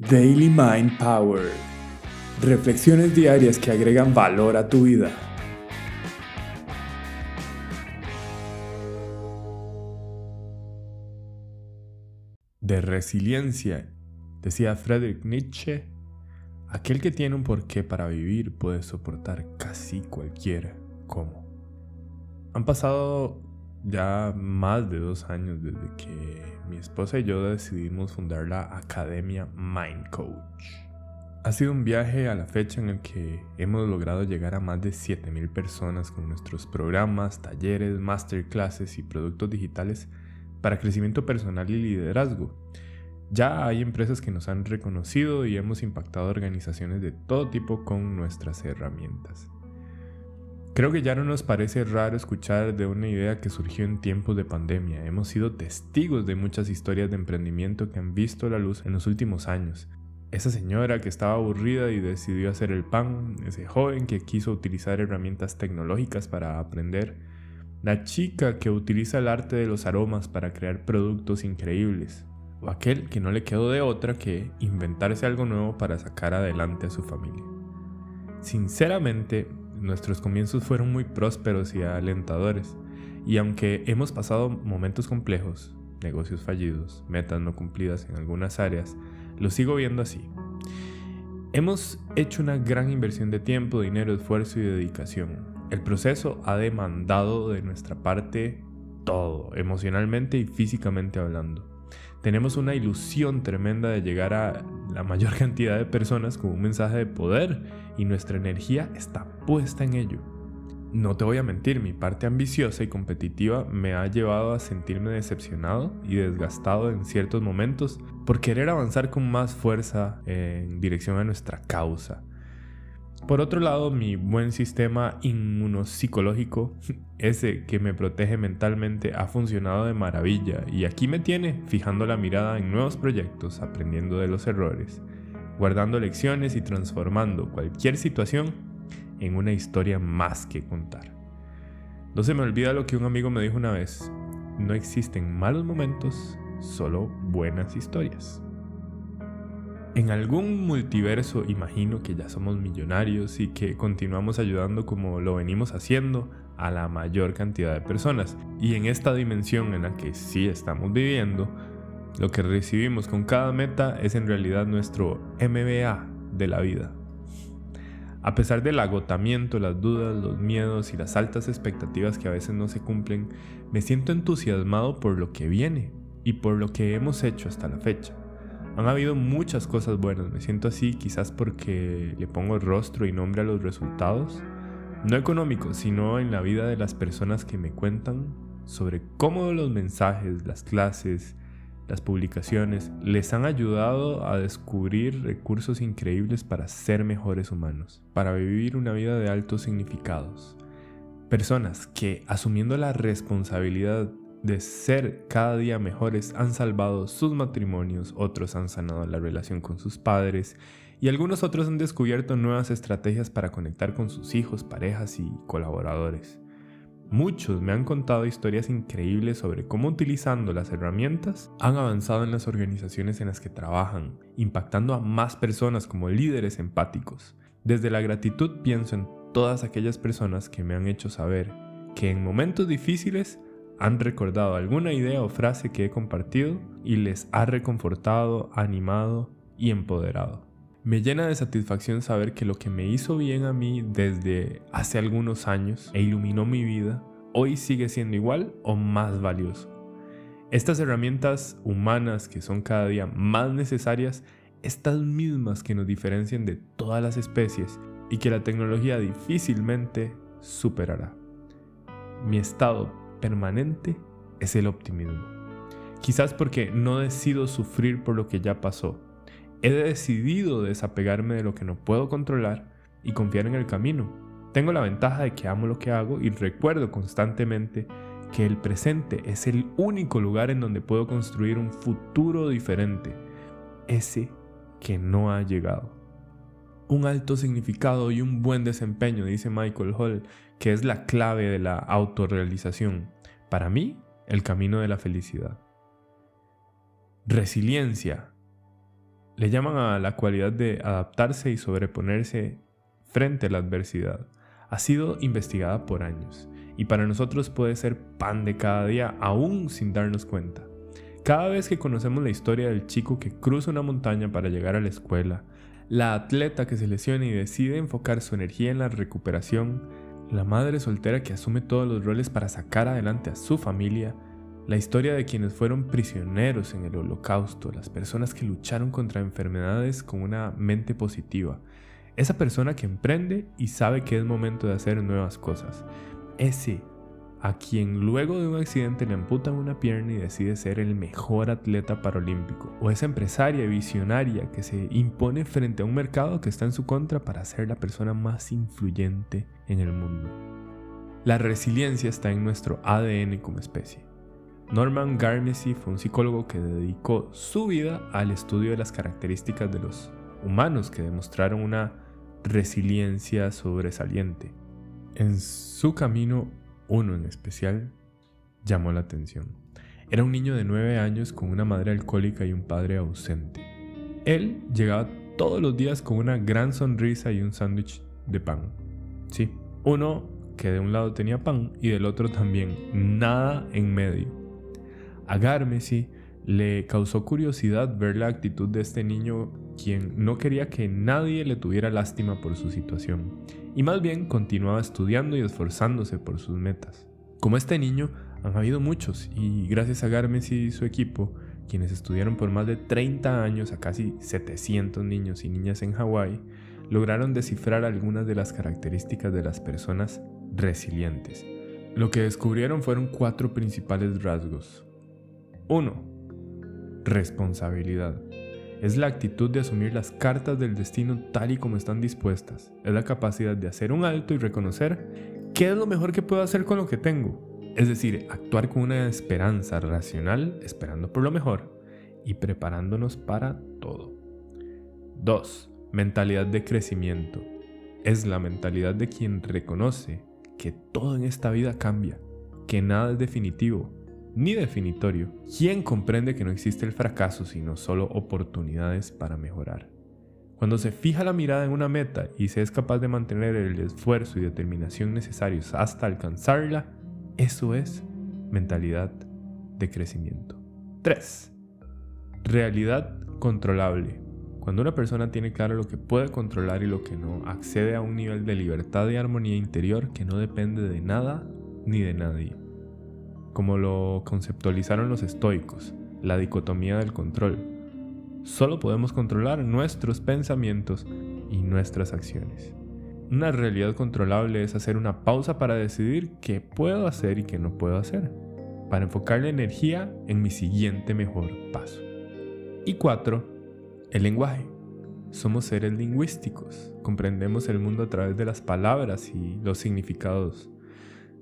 Daily Mind Power. Reflexiones diarias que agregan valor a tu vida. De resiliencia, decía Friedrich Nietzsche, aquel que tiene un porqué para vivir puede soportar casi cualquiera. ¿Cómo? Han pasado ya más de dos años desde que mi esposa y yo decidimos fundar la Academia Mind Coach. Ha sido un viaje a la fecha en el que hemos logrado llegar a más de 7.000 personas con nuestros programas, talleres, masterclasses y productos digitales para crecimiento personal y liderazgo. Ya hay empresas que nos han reconocido y hemos impactado organizaciones de todo tipo con nuestras herramientas. Creo que ya no nos parece raro escuchar de una idea que surgió en tiempos de pandemia. Hemos sido testigos de muchas historias de emprendimiento que han visto la luz en los últimos años. Esa señora que estaba aburrida y decidió hacer el pan, ese joven que quiso utilizar herramientas tecnológicas para aprender, la chica que utiliza el arte de los aromas para crear productos increíbles, o aquel que no le quedó de otra que inventarse algo nuevo para sacar adelante a su familia. Sinceramente, Nuestros comienzos fueron muy prósperos y alentadores, y aunque hemos pasado momentos complejos, negocios fallidos, metas no cumplidas en algunas áreas, lo sigo viendo así. Hemos hecho una gran inversión de tiempo, dinero, esfuerzo y dedicación. El proceso ha demandado de nuestra parte todo, emocionalmente y físicamente hablando. Tenemos una ilusión tremenda de llegar a la mayor cantidad de personas con un mensaje de poder y nuestra energía está puesta en ello. No te voy a mentir, mi parte ambiciosa y competitiva me ha llevado a sentirme decepcionado y desgastado en ciertos momentos por querer avanzar con más fuerza en dirección a nuestra causa. Por otro lado, mi buen sistema inmunopsicológico, ese que me protege mentalmente, ha funcionado de maravilla y aquí me tiene fijando la mirada en nuevos proyectos, aprendiendo de los errores, guardando lecciones y transformando cualquier situación en una historia más que contar. No se me olvida lo que un amigo me dijo una vez, no existen malos momentos, solo buenas historias. En algún multiverso imagino que ya somos millonarios y que continuamos ayudando como lo venimos haciendo a la mayor cantidad de personas. Y en esta dimensión en la que sí estamos viviendo, lo que recibimos con cada meta es en realidad nuestro MBA de la vida. A pesar del agotamiento, las dudas, los miedos y las altas expectativas que a veces no se cumplen, me siento entusiasmado por lo que viene y por lo que hemos hecho hasta la fecha. Han habido muchas cosas buenas, me siento así quizás porque le pongo rostro y nombre a los resultados, no económicos, sino en la vida de las personas que me cuentan sobre cómo los mensajes, las clases, las publicaciones les han ayudado a descubrir recursos increíbles para ser mejores humanos, para vivir una vida de altos significados. Personas que, asumiendo la responsabilidad de ser cada día mejores han salvado sus matrimonios, otros han sanado la relación con sus padres y algunos otros han descubierto nuevas estrategias para conectar con sus hijos, parejas y colaboradores. Muchos me han contado historias increíbles sobre cómo utilizando las herramientas han avanzado en las organizaciones en las que trabajan, impactando a más personas como líderes empáticos. Desde la gratitud pienso en todas aquellas personas que me han hecho saber que en momentos difíciles han recordado alguna idea o frase que he compartido y les ha reconfortado, animado y empoderado. Me llena de satisfacción saber que lo que me hizo bien a mí desde hace algunos años e iluminó mi vida, hoy sigue siendo igual o más valioso. Estas herramientas humanas que son cada día más necesarias, estas mismas que nos diferencian de todas las especies y que la tecnología difícilmente superará. Mi estado permanente es el optimismo. Quizás porque no decido sufrir por lo que ya pasó. He decidido desapegarme de lo que no puedo controlar y confiar en el camino. Tengo la ventaja de que amo lo que hago y recuerdo constantemente que el presente es el único lugar en donde puedo construir un futuro diferente, ese que no ha llegado. Un alto significado y un buen desempeño, dice Michael Hall, que es la clave de la autorrealización. Para mí, el camino de la felicidad. Resiliencia. le llaman a la cualidad de adaptarse y sobreponerse frente a la adversidad. Ha sido investigada por años y para nosotros puede ser pan de cada día aún sin darnos cuenta. Cada vez que conocemos la historia del chico que cruza una montaña para llegar a la escuela, la atleta que se lesiona y decide enfocar su energía en la recuperación, la madre soltera que asume todos los roles para sacar adelante a su familia, la historia de quienes fueron prisioneros en el holocausto, las personas que lucharon contra enfermedades con una mente positiva, esa persona que emprende y sabe que es momento de hacer nuevas cosas, ese a quien luego de un accidente le amputan una pierna y decide ser el mejor atleta paralímpico, o esa empresaria visionaria que se impone frente a un mercado que está en su contra para ser la persona más influyente en el mundo. La resiliencia está en nuestro ADN como especie. Norman Garmesy fue un psicólogo que dedicó su vida al estudio de las características de los humanos que demostraron una resiliencia sobresaliente. En su camino, uno en especial llamó la atención. Era un niño de 9 años con una madre alcohólica y un padre ausente. Él llegaba todos los días con una gran sonrisa y un sándwich de pan. Sí, uno que de un lado tenía pan y del otro también, nada en medio. A Garmesi le causó curiosidad ver la actitud de este niño quien no quería que nadie le tuviera lástima por su situación, y más bien continuaba estudiando y esforzándose por sus metas. Como este niño, han habido muchos, y gracias a Garmesi y su equipo, quienes estudiaron por más de 30 años a casi 700 niños y niñas en Hawái, lograron descifrar algunas de las características de las personas resilientes. Lo que descubrieron fueron cuatro principales rasgos. 1. Responsabilidad. Es la actitud de asumir las cartas del destino tal y como están dispuestas. Es la capacidad de hacer un alto y reconocer qué es lo mejor que puedo hacer con lo que tengo. Es decir, actuar con una esperanza racional, esperando por lo mejor y preparándonos para todo. 2. Mentalidad de crecimiento. Es la mentalidad de quien reconoce que todo en esta vida cambia, que nada es definitivo ni definitorio. ¿Quién comprende que no existe el fracaso sino solo oportunidades para mejorar? Cuando se fija la mirada en una meta y se es capaz de mantener el esfuerzo y determinación necesarios hasta alcanzarla, eso es mentalidad de crecimiento. 3. Realidad controlable. Cuando una persona tiene claro lo que puede controlar y lo que no, accede a un nivel de libertad y armonía interior que no depende de nada ni de nadie como lo conceptualizaron los estoicos, la dicotomía del control. Solo podemos controlar nuestros pensamientos y nuestras acciones. Una realidad controlable es hacer una pausa para decidir qué puedo hacer y qué no puedo hacer, para enfocar la energía en mi siguiente mejor paso. Y cuatro, el lenguaje. Somos seres lingüísticos, comprendemos el mundo a través de las palabras y los significados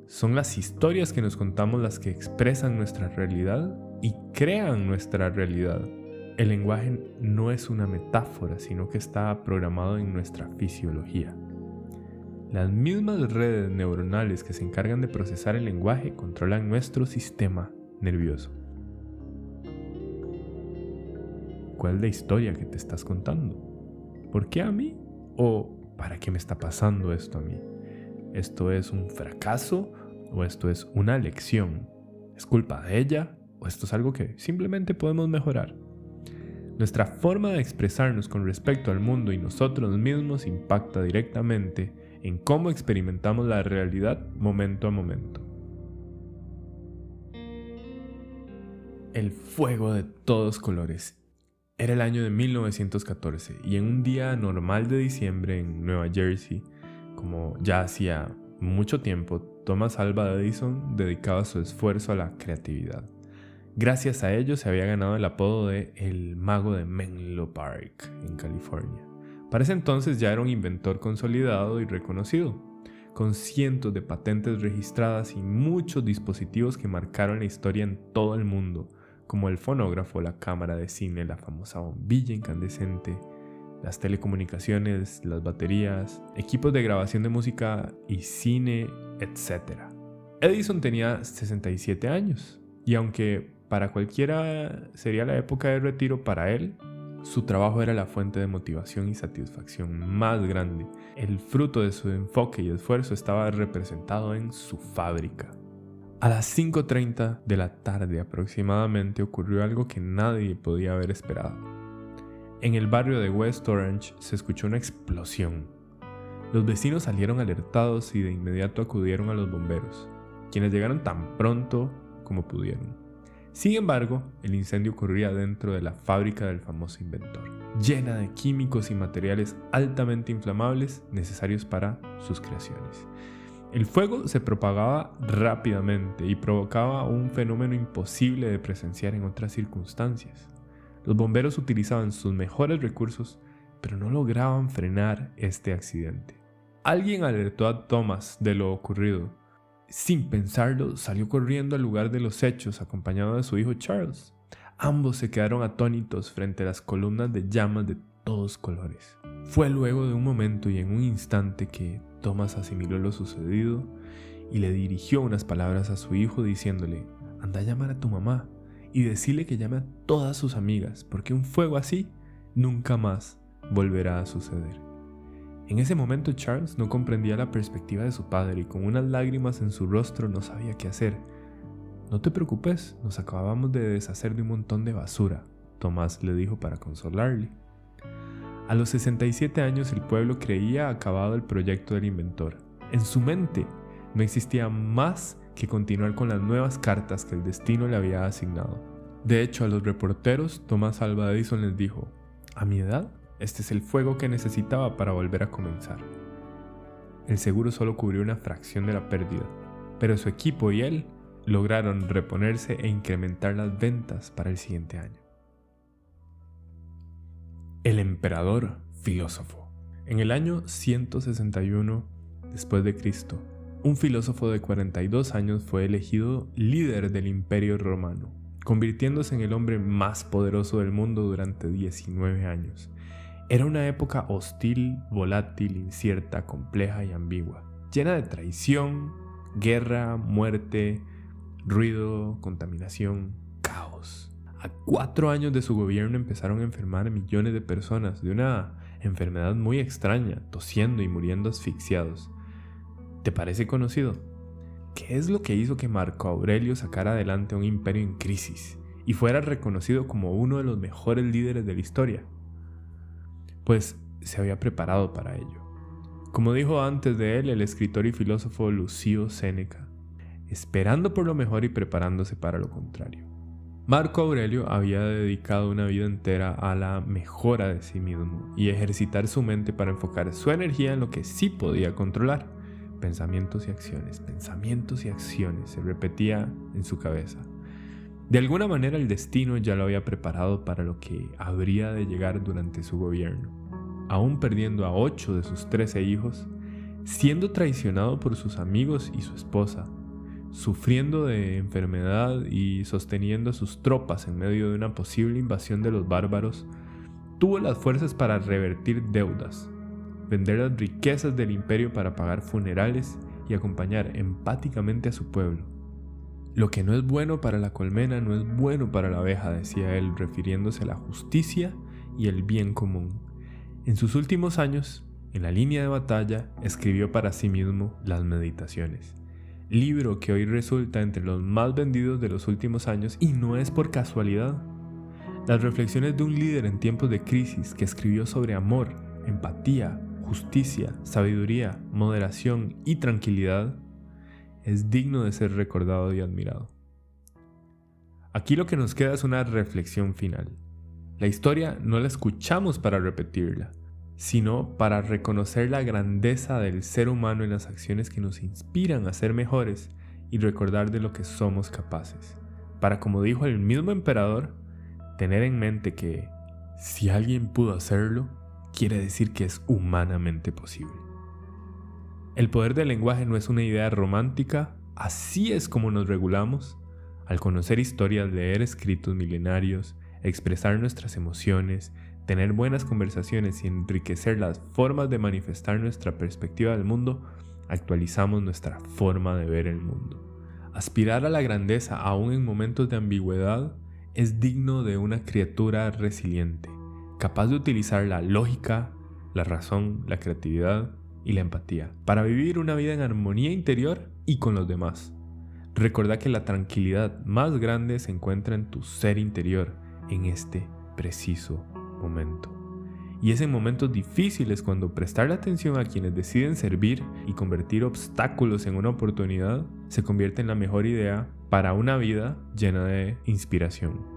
son las historias que nos contamos las que expresan nuestra realidad y crean nuestra realidad. El lenguaje no es una metáfora, sino que está programado en nuestra fisiología. Las mismas redes neuronales que se encargan de procesar el lenguaje controlan nuestro sistema nervioso. ¿Cuál es la historia que te estás contando? ¿Por qué a mí? ¿O para qué me está pasando esto a mí? ¿Esto es un fracaso o esto es una lección? ¿Es culpa de ella o esto es algo que simplemente podemos mejorar? Nuestra forma de expresarnos con respecto al mundo y nosotros mismos impacta directamente en cómo experimentamos la realidad momento a momento. El fuego de todos colores. Era el año de 1914 y en un día normal de diciembre en Nueva Jersey, como ya hacía mucho tiempo, Thomas Alva Edison dedicaba su esfuerzo a la creatividad. Gracias a ello se había ganado el apodo de el mago de Menlo Park en California. Para ese entonces ya era un inventor consolidado y reconocido, con cientos de patentes registradas y muchos dispositivos que marcaron la historia en todo el mundo, como el fonógrafo, la cámara de cine, la famosa bombilla incandescente, las telecomunicaciones, las baterías, equipos de grabación de música y cine, etc. Edison tenía 67 años y aunque para cualquiera sería la época de retiro para él, su trabajo era la fuente de motivación y satisfacción más grande. El fruto de su enfoque y esfuerzo estaba representado en su fábrica. A las 5.30 de la tarde aproximadamente ocurrió algo que nadie podía haber esperado. En el barrio de West Orange se escuchó una explosión. Los vecinos salieron alertados y de inmediato acudieron a los bomberos, quienes llegaron tan pronto como pudieron. Sin embargo, el incendio ocurría dentro de la fábrica del famoso inventor, llena de químicos y materiales altamente inflamables necesarios para sus creaciones. El fuego se propagaba rápidamente y provocaba un fenómeno imposible de presenciar en otras circunstancias. Los bomberos utilizaban sus mejores recursos, pero no lograban frenar este accidente. Alguien alertó a Thomas de lo ocurrido. Sin pensarlo, salió corriendo al lugar de los hechos acompañado de su hijo Charles. Ambos se quedaron atónitos frente a las columnas de llamas de todos colores. Fue luego de un momento y en un instante que Thomas asimiló lo sucedido y le dirigió unas palabras a su hijo diciéndole, anda a llamar a tu mamá y decirle que llame a todas sus amigas, porque un fuego así nunca más volverá a suceder. En ese momento Charles no comprendía la perspectiva de su padre y con unas lágrimas en su rostro no sabía qué hacer. No te preocupes, nos acabamos de deshacer de un montón de basura, Tomás le dijo para consolarle. A los 67 años el pueblo creía acabado el proyecto del inventor. En su mente no existía más que continuar con las nuevas cartas que el destino le había asignado. De hecho, a los reporteros, Thomas Alva Edison les dijo, a mi edad, este es el fuego que necesitaba para volver a comenzar. El seguro solo cubrió una fracción de la pérdida, pero su equipo y él lograron reponerse e incrementar las ventas para el siguiente año. El emperador filósofo. En el año 161 después de Cristo, un filósofo de 42 años fue elegido líder del Imperio Romano, convirtiéndose en el hombre más poderoso del mundo durante 19 años. Era una época hostil, volátil, incierta, compleja y ambigua, llena de traición, guerra, muerte, ruido, contaminación, caos. A cuatro años de su gobierno empezaron a enfermar millones de personas de una enfermedad muy extraña, tosiendo y muriendo asfixiados. ¿Te parece conocido? ¿Qué es lo que hizo que Marco Aurelio sacara adelante un imperio en crisis y fuera reconocido como uno de los mejores líderes de la historia? Pues se había preparado para ello. Como dijo antes de él el escritor y filósofo Lucio Séneca, esperando por lo mejor y preparándose para lo contrario. Marco Aurelio había dedicado una vida entera a la mejora de sí mismo y ejercitar su mente para enfocar su energía en lo que sí podía controlar. Pensamientos y acciones, pensamientos y acciones, se repetía en su cabeza. De alguna manera el destino ya lo había preparado para lo que habría de llegar durante su gobierno. Aún perdiendo a ocho de sus trece hijos, siendo traicionado por sus amigos y su esposa, sufriendo de enfermedad y sosteniendo sus tropas en medio de una posible invasión de los bárbaros, tuvo las fuerzas para revertir deudas, vender las riquezas del imperio para pagar funerales y acompañar empáticamente a su pueblo. Lo que no es bueno para la colmena no es bueno para la abeja, decía él, refiriéndose a la justicia y el bien común. En sus últimos años, en la línea de batalla, escribió para sí mismo las meditaciones libro que hoy resulta entre los más vendidos de los últimos años y no es por casualidad. Las reflexiones de un líder en tiempos de crisis que escribió sobre amor, empatía, justicia, sabiduría, moderación y tranquilidad es digno de ser recordado y admirado. Aquí lo que nos queda es una reflexión final. La historia no la escuchamos para repetirla, sino para reconocer la grandeza del ser humano en las acciones que nos inspiran a ser mejores y recordar de lo que somos capaces. Para, como dijo el mismo emperador, tener en mente que si alguien pudo hacerlo, quiere decir que es humanamente posible. El poder del lenguaje no es una idea romántica, así es como nos regulamos. Al conocer historias, leer escritos milenarios, expresar nuestras emociones, tener buenas conversaciones y enriquecer las formas de manifestar nuestra perspectiva del mundo, actualizamos nuestra forma de ver el mundo. Aspirar a la grandeza aún en momentos de ambigüedad es digno de una criatura resiliente. Capaz de utilizar la lógica, la razón, la creatividad y la empatía para vivir una vida en armonía interior y con los demás. Recuerda que la tranquilidad más grande se encuentra en tu ser interior en este preciso momento. Y es en momentos difíciles cuando prestar atención a quienes deciden servir y convertir obstáculos en una oportunidad se convierte en la mejor idea para una vida llena de inspiración.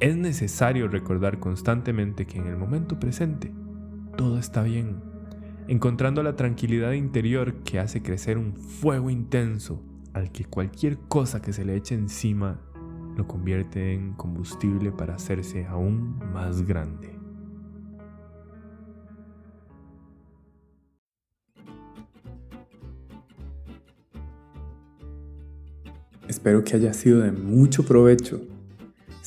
Es necesario recordar constantemente que en el momento presente todo está bien, encontrando la tranquilidad interior que hace crecer un fuego intenso al que cualquier cosa que se le eche encima lo convierte en combustible para hacerse aún más grande. Espero que haya sido de mucho provecho.